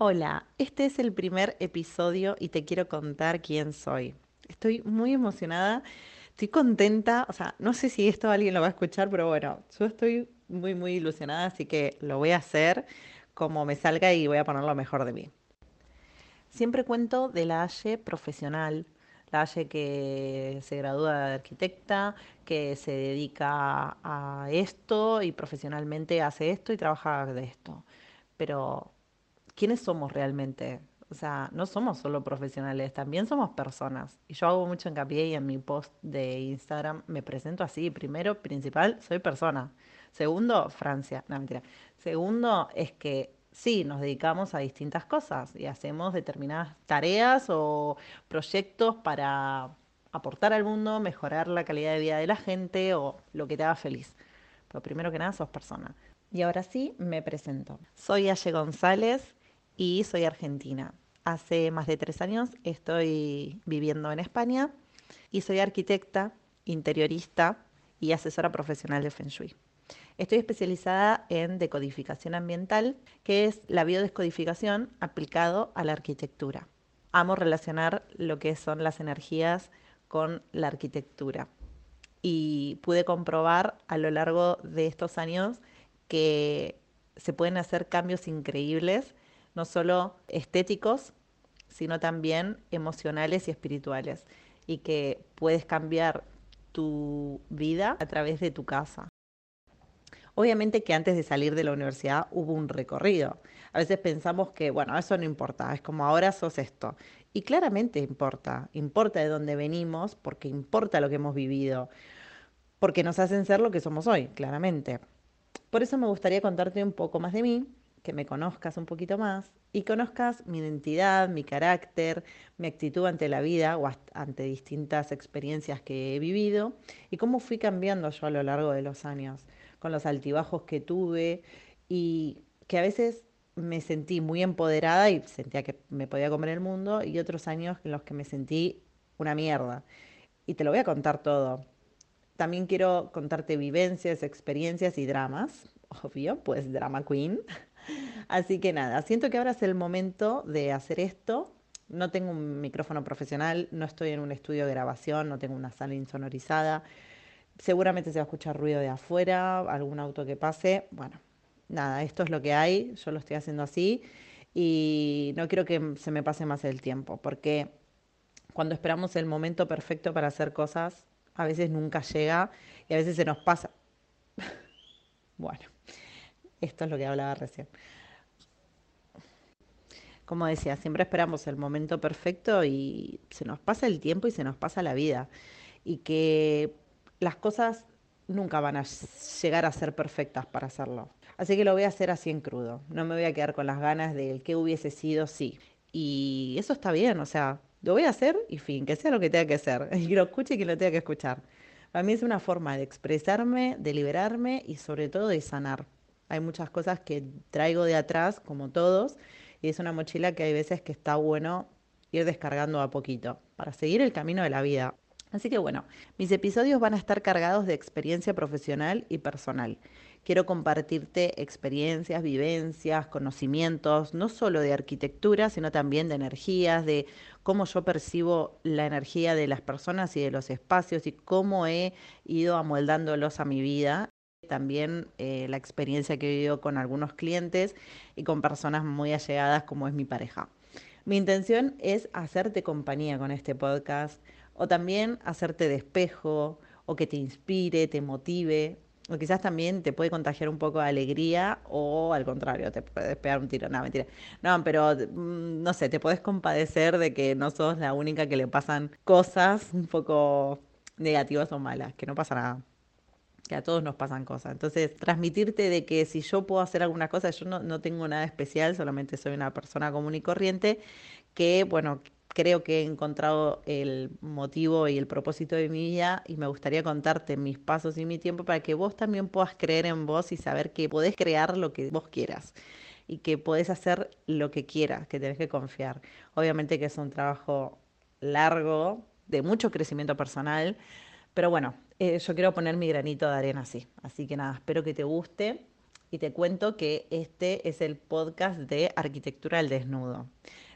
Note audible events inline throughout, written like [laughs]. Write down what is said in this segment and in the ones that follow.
Hola, este es el primer episodio y te quiero contar quién soy. Estoy muy emocionada, estoy contenta, o sea, no sé si esto alguien lo va a escuchar, pero bueno, yo estoy muy, muy ilusionada, así que lo voy a hacer como me salga y voy a poner lo mejor de mí. Siempre cuento de la Aye profesional, la Aye que se gradúa de arquitecta, que se dedica a esto y profesionalmente hace esto y trabaja de esto. Pero, ¿quiénes somos realmente? O sea, no somos solo profesionales, también somos personas. Y yo hago mucho hincapié y en mi post de Instagram me presento así. Primero, principal, soy persona. Segundo, Francia. No, mentira. Segundo, es que sí, nos dedicamos a distintas cosas y hacemos determinadas tareas o proyectos para aportar al mundo, mejorar la calidad de vida de la gente o lo que te haga feliz. Pero primero que nada, sos persona. Y ahora sí, me presento. Soy Aye González y soy argentina. Hace más de tres años estoy viviendo en España y soy arquitecta, interiorista y asesora profesional de Feng Shui. Estoy especializada en decodificación ambiental, que es la biodescodificación aplicado a la arquitectura. Amo relacionar lo que son las energías con la arquitectura y pude comprobar a lo largo de estos años que se pueden hacer cambios increíbles, no solo estéticos, sino también emocionales y espirituales, y que puedes cambiar tu vida a través de tu casa. Obviamente que antes de salir de la universidad hubo un recorrido. A veces pensamos que, bueno, eso no importa, es como ahora sos esto. Y claramente importa, importa de dónde venimos, porque importa lo que hemos vivido, porque nos hacen ser lo que somos hoy, claramente. Por eso me gustaría contarte un poco más de mí, que me conozcas un poquito más y conozcas mi identidad, mi carácter, mi actitud ante la vida o ante distintas experiencias que he vivido y cómo fui cambiando yo a lo largo de los años con los altibajos que tuve y que a veces me sentí muy empoderada y sentía que me podía comer el mundo y otros años en los que me sentí una mierda. Y te lo voy a contar todo. También quiero contarte vivencias, experiencias y dramas, obvio, pues drama queen. Así que nada, siento que ahora es el momento de hacer esto. No tengo un micrófono profesional, no estoy en un estudio de grabación, no tengo una sala insonorizada. Seguramente se va a escuchar ruido de afuera, algún auto que pase. Bueno, nada, esto es lo que hay, yo lo estoy haciendo así y no quiero que se me pase más el tiempo, porque cuando esperamos el momento perfecto para hacer cosas, a veces nunca llega y a veces se nos pasa. [laughs] bueno, esto es lo que hablaba recién. Como decía, siempre esperamos el momento perfecto y se nos pasa el tiempo y se nos pasa la vida. Y que las cosas nunca van a llegar a ser perfectas para hacerlo. Así que lo voy a hacer así en crudo. No me voy a quedar con las ganas de que hubiese sido sí. Y eso está bien, o sea, lo voy a hacer y fin, que sea lo que tenga que ser. [laughs] Y lo escuche que lo tenga que escuchar. Para mí es una forma de expresarme, de liberarme y sobre todo de sanar. Hay muchas cosas que traigo de atrás, como todos, y es una mochila que hay veces que está bueno ir descargando a poquito para seguir el camino de la vida. Así que bueno, mis episodios van a estar cargados de experiencia profesional y personal. Quiero compartirte experiencias, vivencias, conocimientos, no solo de arquitectura, sino también de energías, de cómo yo percibo la energía de las personas y de los espacios y cómo he ido amoldándolos a mi vida. También eh, la experiencia que he vivido con algunos clientes y con personas muy allegadas como es mi pareja. Mi intención es hacerte compañía con este podcast o también hacerte despejo, o que te inspire, te motive, o quizás también te puede contagiar un poco de alegría, o al contrario, te puede pegar un tiro. No, mentira. No, pero mm, no sé, te puedes compadecer de que no sos la única que le pasan cosas un poco negativas o malas, que no pasa nada que a todos nos pasan cosas. Entonces, transmitirte de que si yo puedo hacer alguna cosa, yo no, no tengo nada especial, solamente soy una persona común y corriente, que, bueno, creo que he encontrado el motivo y el propósito de mi vida y me gustaría contarte mis pasos y mi tiempo para que vos también puedas creer en vos y saber que podés crear lo que vos quieras y que podés hacer lo que quieras, que tenés que confiar. Obviamente que es un trabajo largo, de mucho crecimiento personal, pero bueno, eh, yo quiero poner mi granito de arena así. Así que nada, espero que te guste y te cuento que este es el podcast de Arquitectura al Desnudo.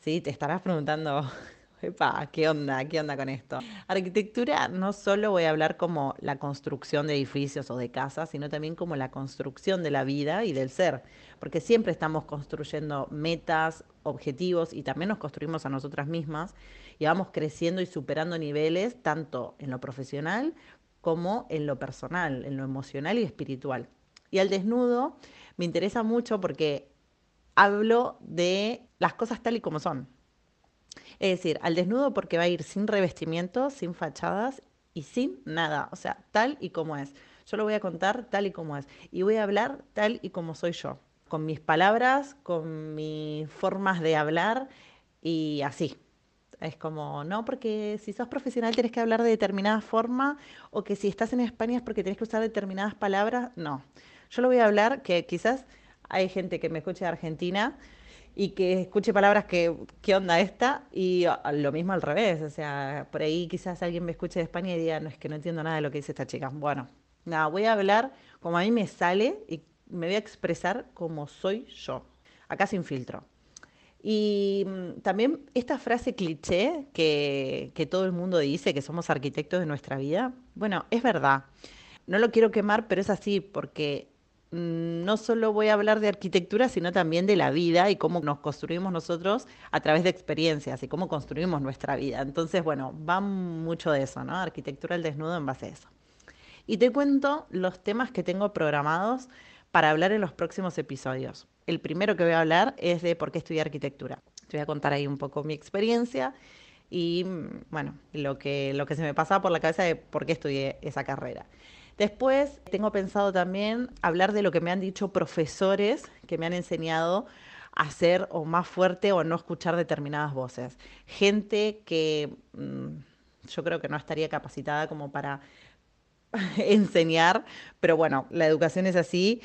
Sí, te estarás preguntando, [laughs] Epa, ¿qué onda? ¿Qué onda con esto? Arquitectura no solo voy a hablar como la construcción de edificios o de casas, sino también como la construcción de la vida y del ser, porque siempre estamos construyendo metas, objetivos y también nos construimos a nosotras mismas y vamos creciendo y superando niveles tanto en lo profesional como en lo personal, en lo emocional y espiritual. Y al desnudo me interesa mucho porque hablo de las cosas tal y como son es decir, al desnudo porque va a ir sin revestimientos, sin fachadas y sin nada, o sea, tal y como es. Yo lo voy a contar tal y como es y voy a hablar tal y como soy yo, con mis palabras, con mis formas de hablar y así. Es como, no, porque si sos profesional tenés que hablar de determinada forma o que si estás en España es porque tenés que usar determinadas palabras. No, yo lo voy a hablar que quizás hay gente que me escuche de Argentina y que escuche palabras que, ¿qué onda esta? Y lo mismo al revés, o sea, por ahí quizás alguien me escuche de España y diga, no, es que no entiendo nada de lo que dice esta chica. Bueno, nada, voy a hablar como a mí me sale y me voy a expresar como soy yo, acá sin filtro. Y mm, también esta frase cliché que, todo el mundo dice, que somos arquitectos de nuestra vida, bueno, es verdad. No lo quiero quemar, pero es así, porque Mm, no solo voy a hablar de arquitectura, sino también de la vida y cómo nos construimos nosotros a través de experiencias y cómo construimos nuestra vida. Entonces, bueno, va mucho de eso, ¿no? Arquitectura al desnudo en base a eso. Y te cuento los temas que tengo programados para hablar en los próximos episodios. El primero que voy a hablar es de por qué estudié arquitectura. Te voy a contar ahí un poco mi experiencia y, mm, bueno, lo que, lo que se me pasaba por la cabeza de por qué estudié esa carrera. Después tengo pensado también hablar de lo que me han dicho profesores que me han enseñado a ser o más fuerte o no escuchar determinadas voces. Gente que mm, yo creo que no estaría capacitada como para [laughs] enseñar, pero bueno, la educación es así.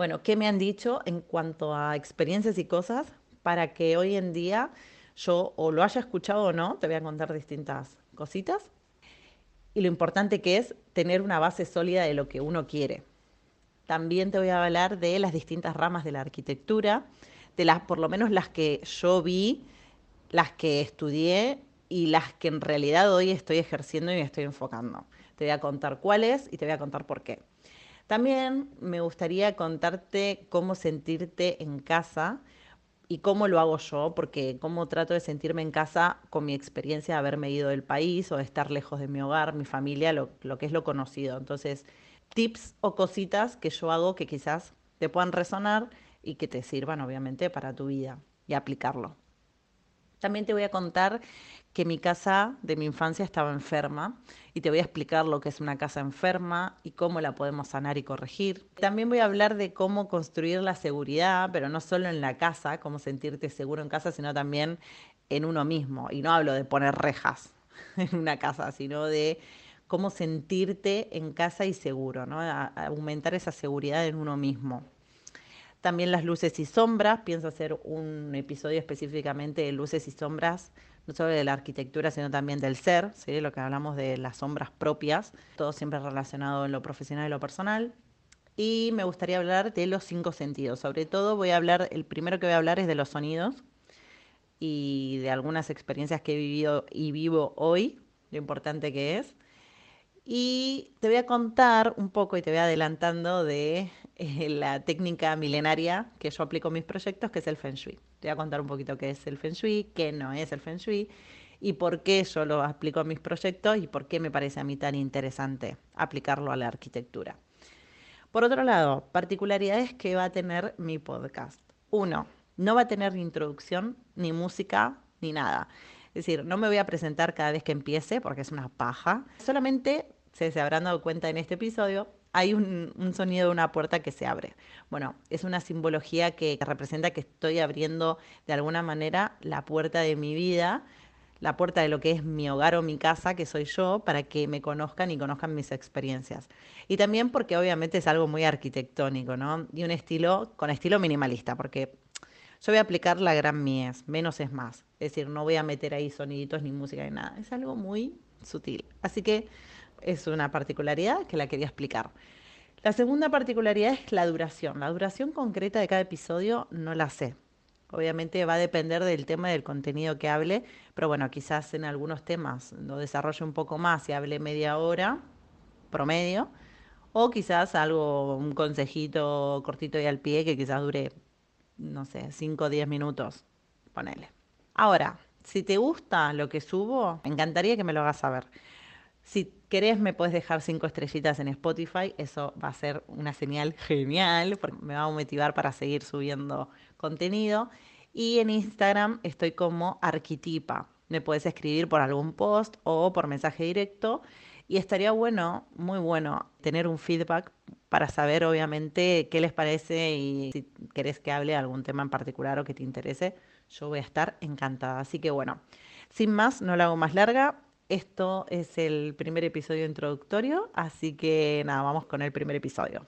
Bueno, ¿qué me han dicho en cuanto a experiencias y cosas para que hoy en día yo o lo haya escuchado o no? Te voy a contar distintas cositas y lo importante que es tener una base sólida de lo que uno quiere. También te voy a hablar de las distintas ramas de la arquitectura, de las, por lo menos las que yo vi, las que estudié y las que en realidad hoy estoy ejerciendo y me estoy enfocando. Te voy a contar cuáles y te voy a contar por qué. También me gustaría contarte cómo sentirte en casa y cómo lo hago yo, porque cómo trato de sentirme en casa con mi experiencia de haberme ido del país o de estar lejos de mi hogar, mi familia, lo, lo que es lo conocido. Entonces, tips o cositas que yo hago que quizás te puedan resonar y que te sirvan obviamente para tu vida y aplicarlo. También te voy a contar que mi casa de mi infancia estaba enferma y te voy a explicar lo que es una casa enferma y cómo la podemos sanar y corregir. También voy a hablar de cómo construir la seguridad, pero no solo en la casa, cómo sentirte seguro en casa, sino también en uno mismo. Y no hablo de poner rejas [laughs] en una casa, sino de cómo sentirte en casa y seguro, ¿no? aumentar esa seguridad en uno mismo. También las luces y sombras, pienso hacer un episodio específicamente de luces y sombras no solo de la arquitectura, sino también del ser, ¿sí? lo que hablamos de las sombras propias, todo siempre relacionado en lo profesional y lo personal. Y me gustaría hablar de los cinco sentidos. Sobre todo voy a hablar, el primero que voy a hablar es de los sonidos y de algunas experiencias que he vivido y vivo hoy, lo importante que es. Y te voy a contar un poco y te voy adelantando de eh, la técnica milenaria que yo aplico en mis proyectos, que es el Feng Shui. Te voy a contar un poquito qué es el Feng Shui, qué no es el Feng Shui y por qué yo lo aplico en mis proyectos y por qué me parece a mí tan interesante aplicarlo a la arquitectura. Por otro lado, particularidades que va a tener mi podcast. Uno, no va a tener ni introducción, ni música, ni nada. Es decir, no me voy a presentar cada vez que empiece porque es una paja. Solamente, se, se habrán dado cuenta en este episodio, hay un, sonido de una puerta que se abre. Bueno, es una simbología que representa que estoy abriendo de alguna manera la puerta de mi vida, la puerta de lo que es mi hogar o mi casa, que soy yo, para que me conozcan y conozcan mis experiencias. Y también porque obviamente es algo muy arquitectónico, ¿no? Y un estilo, con estilo minimalista, porque yo voy a aplicar la gran mies, menos es más. Es decir, no voy a meter ahí soniditos ni música ni nada. Es algo muy sutil. Así que es una particularidad que la quería explicar. La segunda particularidad es la duración. La duración concreta de cada episodio no la sé. Obviamente va a depender del tema y del contenido que hable, pero bueno, quizás en algunos temas lo desarrolle un poco más y hable media hora promedio, o quizás algo, un consejito cortito y al pie que quizás dure, no sé, 5 o 10 minutos, ponele. Ahora, si te gusta lo que subo, me encantaría que me lo hagas saber. Si querés, me puedes dejar cinco estrellitas en Spotify. Eso va a ser una señal genial porque me va a motivar para seguir subiendo contenido. Y en Instagram estoy como Arquitipa. Me puedes escribir por algún post o por mensaje directo. Y estaría bueno, muy bueno, tener un feedback para saber, obviamente, qué les parece y si querés que hable de algún tema en particular o que te interese, yo voy a estar encantada. Así que bueno, sin más, no la hago más larga. Esto es el primer episodio introductorio, así que nada, vamos con el primer episodio.